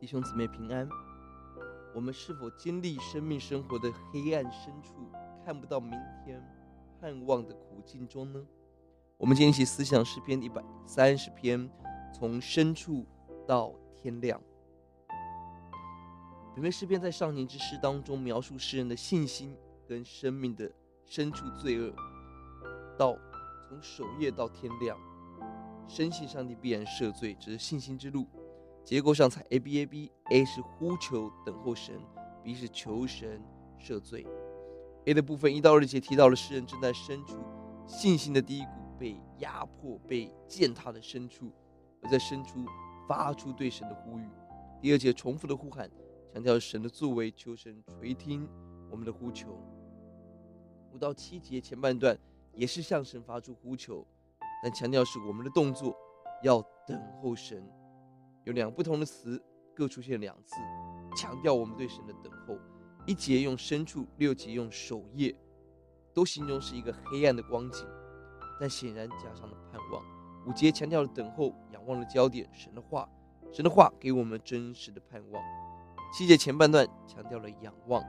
弟兄姊妹平安。我们是否经历生命生活的黑暗深处，看不到明天盼望的苦境中呢？我们今天一起思想诗篇一百三十篇，从深处到天亮。本篇诗篇在少年之诗当中描述诗人的信心跟生命的深处罪恶，到从守夜到天亮，深信上帝必然赦罪，这是信心之路。结构上采 A B A B，A 是呼求等候神，B 是求神赦罪。A 的部分一到二节提到了诗人正在深处信心的低谷，被压迫、被践踏的深处，而在深处发出对神的呼吁。第二节重复的呼喊，强调神的作为，求神垂听我们的呼求。五到七节前半段也是向神发出呼求，但强调是我们的动作要等候神。有两不同的词，各出现两次，强调我们对神的等候。一节用深处，六节用守夜，都形容是一个黑暗的光景，但显然加上了盼望。五节强调了等候，仰望的焦点，神的话，神的话给我们真实的盼望。七节前半段强调了仰望，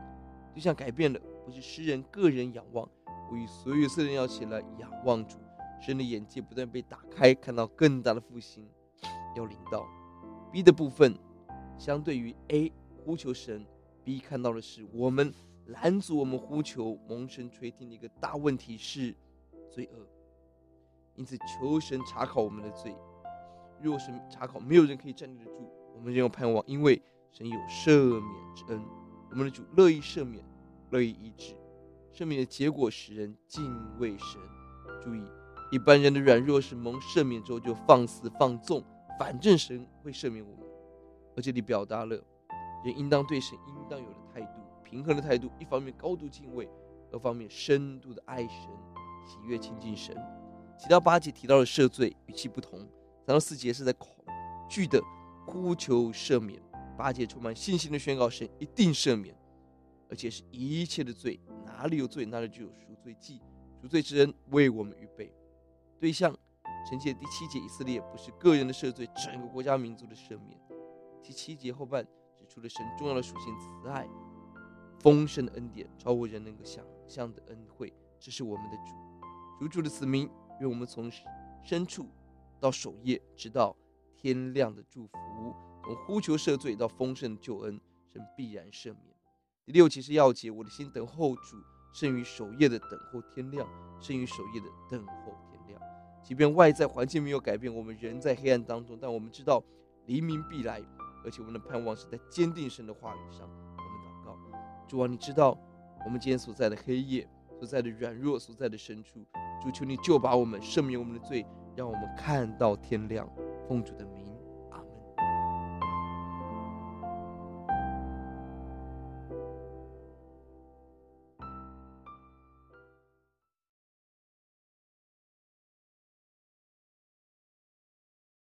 对象改变了，不是诗人个人仰望，我与所有色人要起来仰望主，神的眼界不断被打开，看到更大的复兴要领到。B 的部分，相对于 A 呼求神，B 看到的是我们拦阻我们呼求蒙神垂听的一个大问题是罪恶，因此求神查考我们的罪。若是查考，没有人可以站立得住。我们仍有盼望，因为神有赦免之恩，我们的主乐意赦免，乐意医治。赦免的结果使人敬畏神。注意，一般人的软弱是蒙赦免之后就放肆放纵。反正神会赦免我们，而这里表达了人应当对神应当有的态度，平衡的态度。一方面高度敬畏，二方面深度的爱神，喜悦亲近神。七到八节提到了赦罪，语气不同。三到四节是在恐惧的呼求赦免，八节充满信心的宣告神一定赦免，而且是一切的罪，哪里有罪，哪里就有赎罪祭，赎罪之恩为我们预备。对象。承接第七节，以色列不是个人的赦罪，整个国家民族的赦免。第七节后半指出了神重要的属性：慈爱、丰盛的恩典，超过人能够想象的恩惠。这是我们的主，主主的子民，愿我们从深处到守夜，直到天亮的祝福；从呼求赦罪到丰盛的救恩，神必然赦免。第六节是要解，我的心等候主，胜于守夜的等候天亮，胜于守夜的等候。即便外在环境没有改变，我们仍在黑暗当中，但我们知道黎明必来，而且我们的盼望是在坚定神的话语上。我们祷告，主啊，你知道我们今天所在的黑夜、所在的软弱、所在的深处，主求你就把我们，赦免我们的罪，让我们看到天亮。奉主的名。